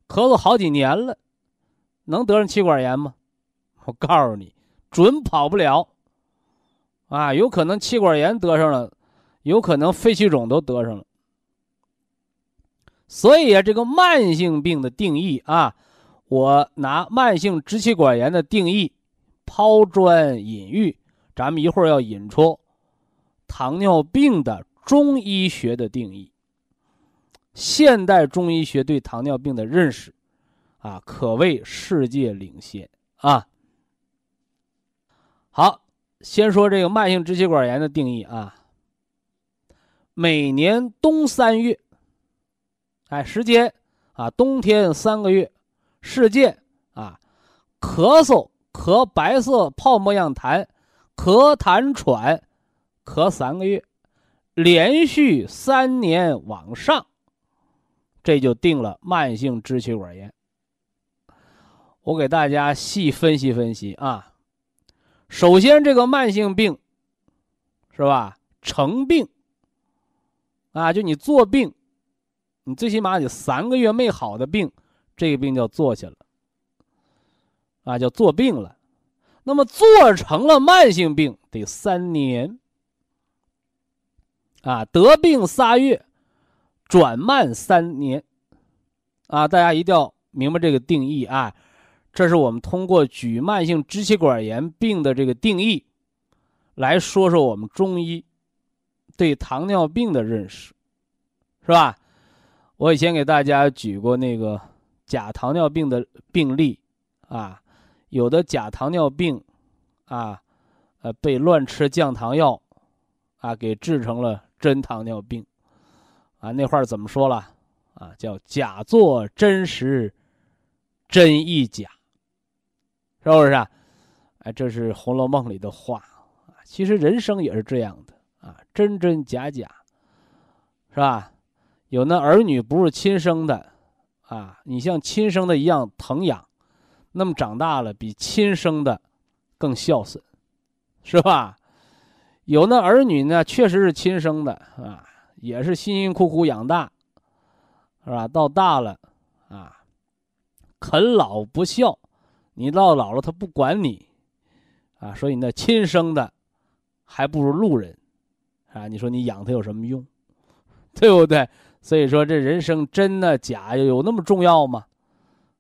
咳嗽好几年了，能得上气管炎吗？我告诉你，准跑不了。啊，有可能气管炎得上了，有可能肺气肿都得上了。所以啊，这个慢性病的定义啊，我拿慢性支气管炎的定义抛砖引玉，咱们一会儿要引出糖尿病的中医学的定义。现代中医学对糖尿病的认识啊，可谓世界领先啊。好，先说这个慢性支气管炎的定义啊，每年冬三月。哎，时间啊，冬天三个月，事件啊，咳嗽咳白色泡沫样痰，咳痰喘，咳三个月，连续三年往上，这就定了慢性支气管炎。我给大家细分析分析啊，首先这个慢性病，是吧？成病啊，就你做病。你最起码得三个月没好的病，这个病叫做下了，啊，叫做病了。那么做成了慢性病得三年，啊，得病仨月，转慢三年，啊，大家一定要明白这个定义啊。这是我们通过举慢性支气管炎病的这个定义，来说说我们中医对糖尿病的认识，是吧？我以前给大家举过那个假糖尿病的病例，啊，有的假糖尿病，啊，呃，被乱吃降糖药，啊，给治成了真糖尿病，啊，那话怎么说了？啊，叫假作真实，真亦假，是不是？啊？哎，这是《红楼梦》里的话，啊，其实人生也是这样的，啊，真真假假，是吧？有那儿女不是亲生的，啊，你像亲生的一样疼养，那么长大了比亲生的更孝顺，是吧？有那儿女呢，确实是亲生的，啊，也是辛辛苦苦养大，是吧？到大了，啊，啃老不孝，你到老了他不管你，啊，所以那亲生的还不如路人，啊，你说你养他有什么用？*laughs* 对不对？所以说这人生真的假有那么重要吗？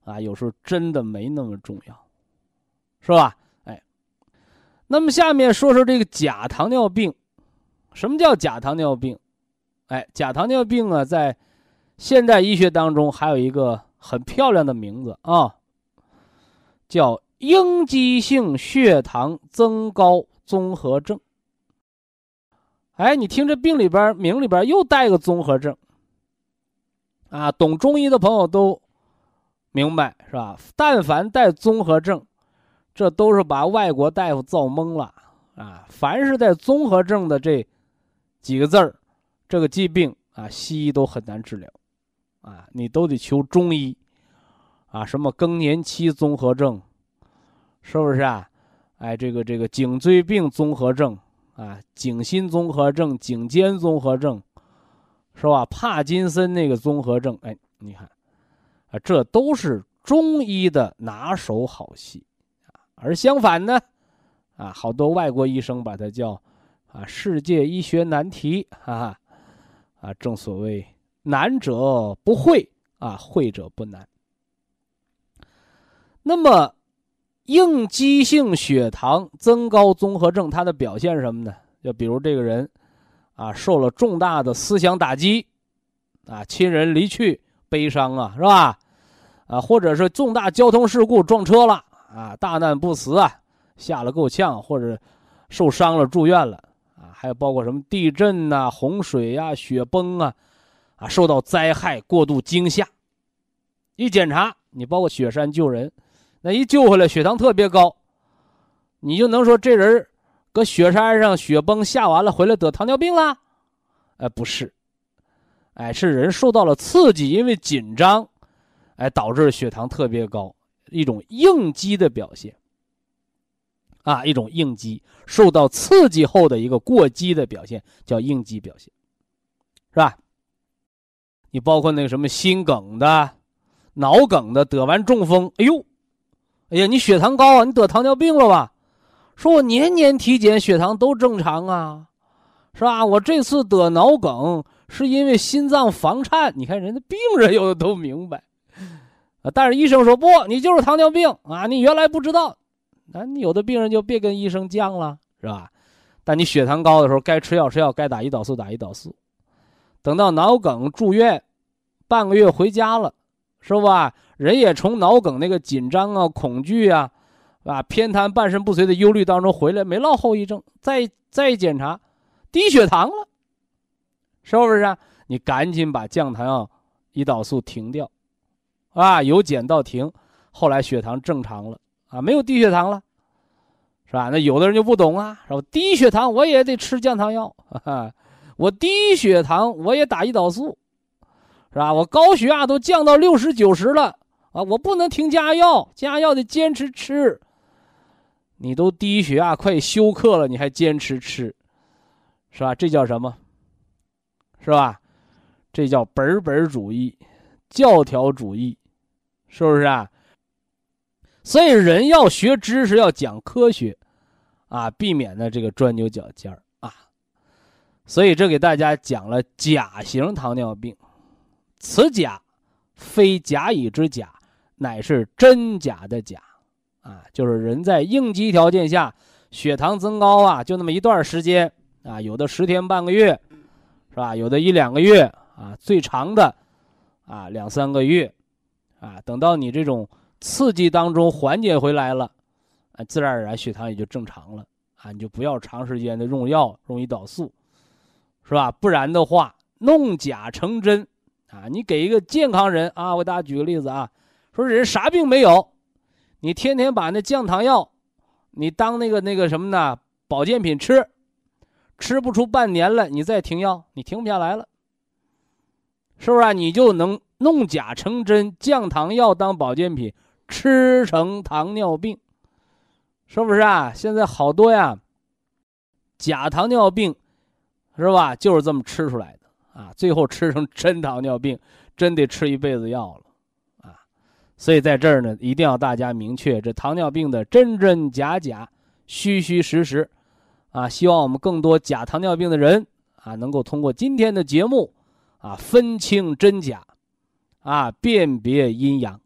啊，有时候真的没那么重要，是吧？哎，那么下面说说这个假糖尿病，什么叫假糖尿病？哎，假糖尿病啊，在现代医学当中还有一个很漂亮的名字啊，叫应激性血糖增高综合症。哎，你听这病里边名里边又带个综合症，啊，懂中医的朋友都明白是吧？但凡带综合症，这都是把外国大夫造懵了啊！凡是带综合症的这几个字儿，这个疾病啊，西医都很难治疗，啊，你都得求中医，啊，什么更年期综合症，是不是啊？哎，这个这个颈椎病综合症。啊，颈心综合症、颈肩综合症，是吧？帕金森那个综合症，哎，你看，啊，这都是中医的拿手好戏，而相反呢，啊，好多外国医生把它叫，啊，世界医学难题，哈，啊，正所谓难者不会，啊，会者不难。那么。应激性血糖增高综合症，它的表现什么呢？就比如这个人，啊，受了重大的思想打击，啊，亲人离去，悲伤啊，是吧？啊，或者是重大交通事故撞车了，啊，大难不死啊，吓了够呛，或者受伤了住院了，啊，还有包括什么地震呐、洪水呀、雪崩啊，啊，受到灾害过度惊吓，一检查，你包括雪山救人。那一救回来，血糖特别高，你就能说这人搁雪山上雪崩下完了回来得糖尿病了？哎，不是，哎，是人受到了刺激，因为紧张，哎，导致血糖特别高，一种应激的表现。啊，一种应激，受到刺激后的一个过激的表现，叫应激表现，是吧？你包括那个什么心梗的、脑梗的，得完中风，哎呦！哎呀，你血糖高啊！你得糖尿病了吧？说我年年体检血糖都正常啊，是吧？我这次得脑梗是因为心脏房颤。你看人家病人有的都明白，啊，但是医生说不，你就是糖尿病啊！你原来不知道，那你有的病人就别跟医生犟了，是吧？但你血糖高的时候，该吃药吃药，该打胰岛素打胰岛素。等到脑梗住院，半个月回家了，是吧？人也从脑梗那个紧张啊、恐惧啊，啊偏瘫、半身不遂的忧虑当中回来，没落后遗症。再再检查，低血糖了，是不是啊？你赶紧把降糖药、胰岛素停掉，啊，由减到停，后来血糖正常了啊，没有低血糖了，是吧？那有的人就不懂啊，是吧？低血糖我也得吃降糖药，我低血糖我也打胰岛素，是吧？我高血压都降到六十九十了。啊，我不能停加药，加药得坚持吃。你都低血压快休克了，你还坚持吃，是吧？这叫什么？是吧？这叫本本主义、教条主义，是不是啊？所以人要学知识，要讲科学，啊，避免呢这个钻牛角尖儿啊。所以这给大家讲了甲型糖尿病，此甲非甲乙之甲。乃是真假的假，啊，就是人在应激条件下，血糖增高啊，就那么一段时间啊，有的十天半个月，是吧？有的一两个月啊，最长的啊两三个月，啊，等到你这种刺激当中缓解回来了，啊，自然而然血糖也就正常了啊，你就不要长时间的用药用胰岛素，是吧？不然的话弄假成真啊，你给一个健康人啊，我给大家举个例子啊。说人啥病没有，你天天把那降糖药，你当那个那个什么呢？保健品吃，吃不出半年了，你再停药，你停不下来了，是不是啊？你就能弄假成真，降糖药当保健品吃成糖尿病，是不是啊？现在好多呀，假糖尿病，是吧？就是这么吃出来的啊，最后吃成真糖尿病，真得吃一辈子药了，啊！所以在这儿呢，一定要大家明确这糖尿病的真真假假、虚虚实实，啊！希望我们更多假糖尿病的人啊，能够通过今天的节目，啊，分清真假，啊，辨别阴阳，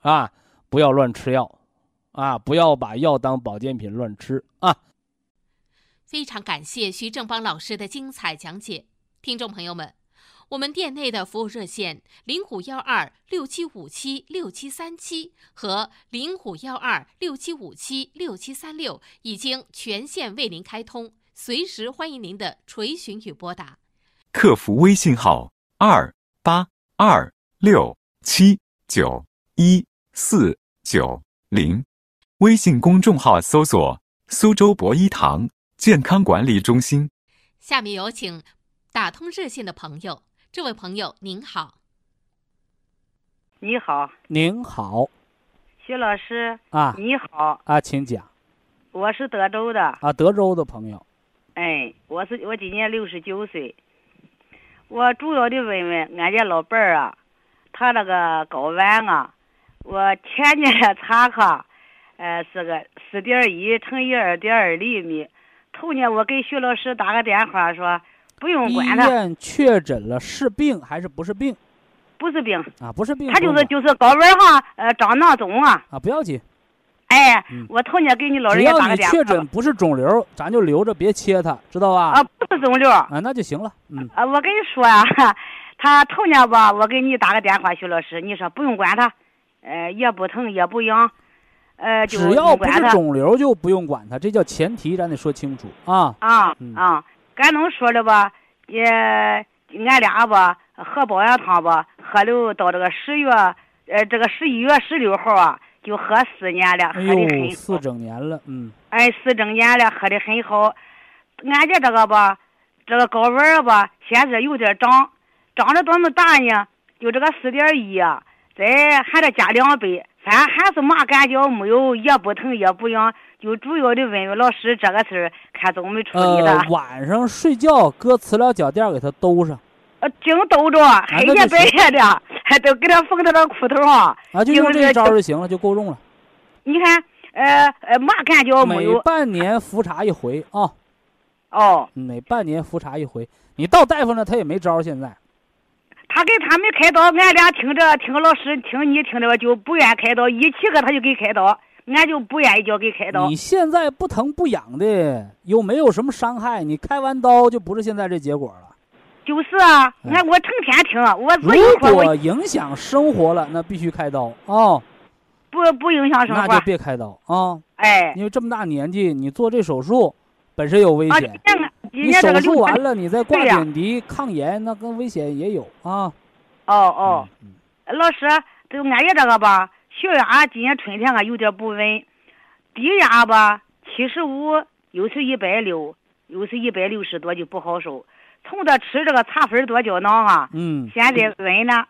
啊，不要乱吃药，啊，不要把药当保健品乱吃啊！非常感谢徐正邦老师的精彩讲解，听众朋友们，我们店内的服务热线零五幺二六七五七六七三七和零五幺二六七五七六七三六已经全线为您开通，随时欢迎您的垂询与拨打。客服微信号二八二六七九一四九零，微信公众号搜索苏州博一堂。健康管理中心。下面有请打通热线的朋友。这位朋友您好。你好。您好。徐老师。啊。你好。啊，请讲。我是德州的。啊，德州的朋友。哎，我是我今年六十九岁。我主要的问问俺家老伴儿啊，他那个睾丸啊，我前年查哈，呃，是个四点一乘以二点二厘米。头年我给徐老师打个电话说不用管他。医院确诊了是病还是不是病？不是病啊，不是病。他就是就是睾丸上呃长囊肿啊。啊，不要紧。哎，我头年给你老人家打个电话。只要你确诊不是肿瘤，咱就留着别切它，知道吧？啊，不是肿瘤。啊，那就行了。嗯。啊，我跟你说呀，他头年吧，我给你打个电话，徐老师，你说不用管他，呃，也不疼也不痒。呃，只要不是肿瘤就不用管他，这叫前提，咱得说清楚啊。啊啊，俺能说的吧？也俺俩吧，喝保养汤吧，喝了到这个十月，呃，这个十一月十六号啊，就喝四年了，喝的很好。四整年了，嗯。哎，四整年了，喝的很好。俺家这个吧，这个睾丸吧，现在有点长，长得多么大呢？就这个四点一啊，再还得加两倍。咱还是嘛感觉没有，也不疼也不痒，就主要的问问老师这个事儿，看怎么处理的。呃，晚上睡觉搁磁疗脚垫给他兜上。呃，净兜着，黑夜白夜的，还 *laughs* 都给他缝到那裤头上。啊，就用这招就行了，就够用了。你看，呃呃，嘛感觉没有？每半年复查一回啊。哦。每半年复查一回，你到大夫那他也没招现在。他给他们开刀，俺俩听着听老师听你听着就不愿开刀，一起个他就给开刀，俺就不愿意叫给开刀。你现在不疼不痒的，又没有什么伤害，你开完刀就不是现在这结果了。就是啊，俺我成天听，我如果影响生活了，那必须开刀啊。不不影响生活，那就别开刀啊。哎，因为这么大年纪，你做这手术本身有危险。你手术完了，你再挂点滴抗炎，那更危险也有啊。哦哦，老师，就俺爷这个吧，血压今年春天啊有点不稳，低压吧七十五，又是一百六，又是一百六十多，就不好受。从这吃这个茶粉多胶囊啊，嗯，现在稳了。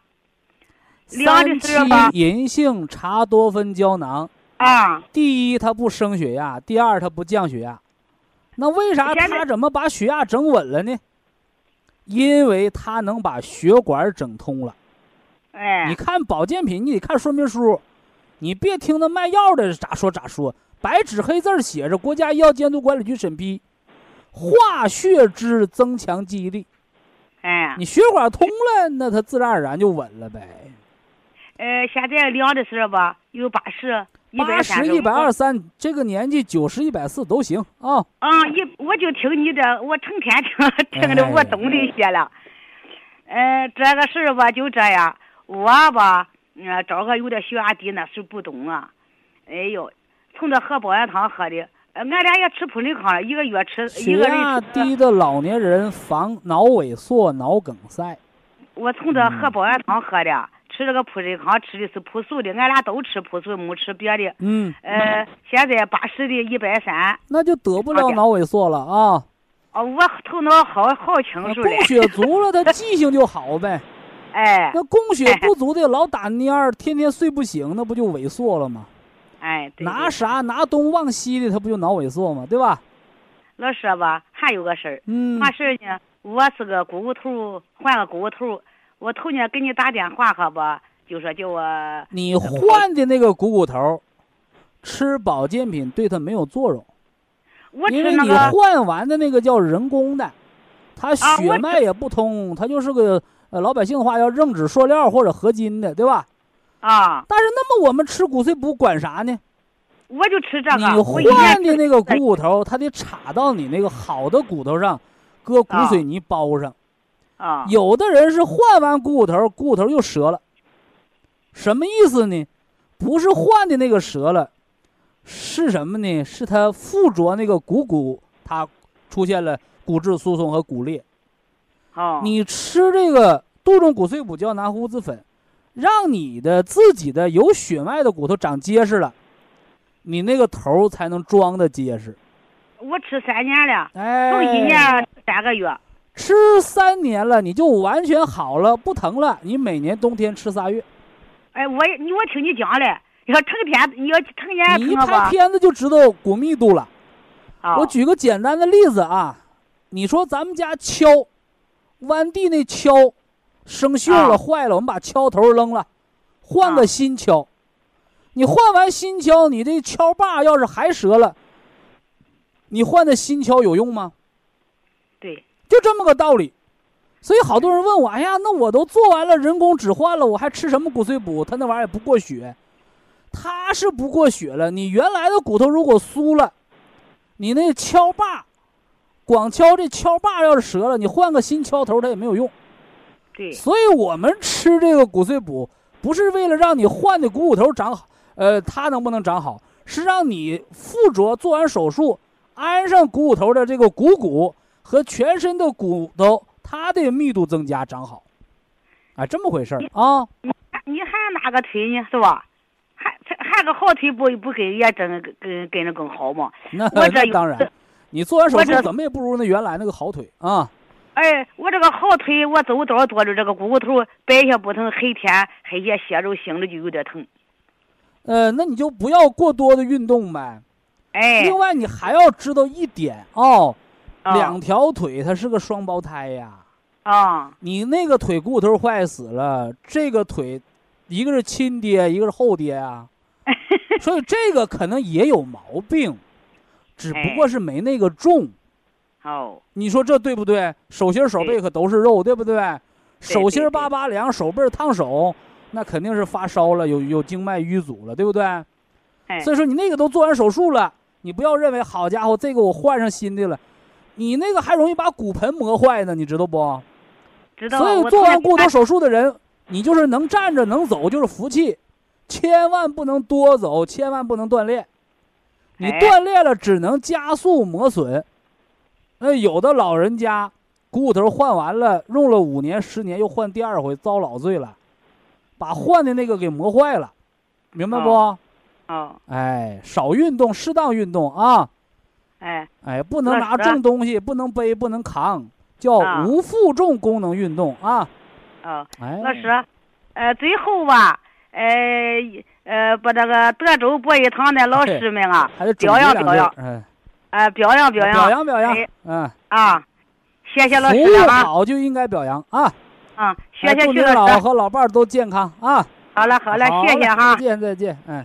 三七银杏茶多酚胶囊啊，第一它不升血压，第二它不降血压。那为啥他怎么把血压整稳了呢？因为他能把血管整通了。哎，你看保健品，你得看说明书，你别听那卖药的咋说咋说，白纸黑字写着国家医药监督管理局审批，化血脂增强记忆力。哎，你血管通了，那它自然而然就稳了呗。呃，现在量的时候吧，有八十。八十一百二三，这个年纪九十一百四都行啊。啊，一我就听你这，我成天听，听的我懂这些了。呃，这个事儿吧就这样，我吧，嗯，找个有点血压低，那是不懂啊。哎呦，从这喝保养汤喝的，俺俩也吃普利康了，一个月吃一个人血压低的老年人防脑萎缩、脑梗塞。我从这喝保养汤喝的。吃这个普瑞康，吃的是朴素的，俺俩都吃朴素，没吃别的。嗯。呃，现在八十的一百三。那就得不了脑萎缩了啊。哦，我头脑好好清楚供血足了，他记性就好呗。*laughs* 哎。那供血不足的，*laughs* 老打蔫儿，天天睡不醒，那不就萎缩了吗？哎。拿啥拿东忘西的，他不就脑萎缩吗？对吧？老师吧，还有个事儿。嗯。啥事儿呢？我是个股骨头，换个股骨头。我头年给你打电话可不，就说叫我你换的那个股骨头，吃保健品对它没有作用，我因为你换完的那个叫人工的，它血脉也不通，它就是个呃老百姓的话叫硬脂塑料或者合金的，对吧？啊，但是那么我们吃骨髓补管啥呢？我就吃这个。你换的那个股骨头，它得插到你那个好的骨头上，搁骨啊髓泥包上。啊，有的人是换完股骨头，股骨头又折了，什么意思呢？不是换的那个折了，是什么呢？是它附着那个股骨，它出现了骨质疏松和骨裂。哦，你吃这个杜仲骨碎补胶囊糊子粉，让你的自己的有血脉的骨头长结实了，你那个头儿才能装的结实。我吃三年了，哎，头一年三个月。吃三年了，你就完全好了，不疼了。你每年冬天吃仨月，哎，我也你我听你讲嘞，要成天你要成天你一拍？片子就知道骨密度了。啊，我举个简单的例子啊，你说咱们家锹，弯地那锹生锈了、啊坏了，我们把锹头扔了，换个啊新锹。你换完新锹，你这锹把要是还折了，你换的新锹有用吗？对，就这么个道理。所以好多人问我，哎呀，那我都做完了人工置换了，我还吃什么骨髓补？它那玩意儿也不过血，它是不过血了。你原来的骨头如果酥了，你那敲把，光敲这敲把要是折了，你换个新敲头它也没有用。对，所以我们吃这个骨髓补，不是为了让你换的股骨头长好，呃，它能不能长好，是让你附着做完手术安上股骨头的这个股骨和全身的骨头，它的密度增加长好，啊，这么回事儿啊。你还哪个腿呢？是吧？还还个好腿不不跟也真跟跟跟着更好吗？那那当然，你做完手术怎么也不如那原来那个好腿啊。哎，我这个好腿，我走道多着这个股骨头白天不疼，黑天黑夜歇着醒着就有点疼。呃，那你就不要过多的运动呗。哎，另外，你还要知道一点哦，啊两条腿它是个双胞胎呀。啊，你那个腿骨头坏死了，这个腿，一个是亲爹，一个是后爹啊，*laughs* 所以这个可能也有毛病，只不过是没那个重。哦，你说这对不对？手心手背可都是肉，对不对？手心巴巴凉，手背烫手，那肯定是发烧了，有有经脉淤阻了，对不对？哎，所以说你那个都做完手术了，你不要认为好家伙，这个我换上新的了，你那个还容易把骨盆磨坏呢，你知道不？知道。所以做完骨头手术的人，你就是能站着能走就是福气，千万不能多走，千万不能锻炼。你哎锻炼了，只能加速磨损。那有的老人家股骨头换完了，用了五年十年，又换第二回，遭老罪了，把换的那个给磨坏了，明白不？哦，哎，少运动，适当运动啊！哎，哎，不能拿重东西，不能背，不能扛，叫啊无负重功能运动啊！哦，哎，老师，呃，最后吧，呃呃，把这个德州博医堂的老师们啊，还得表扬表扬，哎，呃，表扬表扬，表扬表扬哎，嗯，啊，谢谢老师了啊，好就应该表扬啊！啊，谢谢徐老师，老和老伴儿都健康啊！好了好了，谢谢哈再。见再见，哎。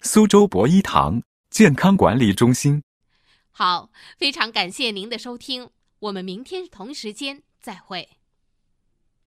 苏州博一堂健康管理中心”。好，非常感谢您的收听，我们明天同时间再会。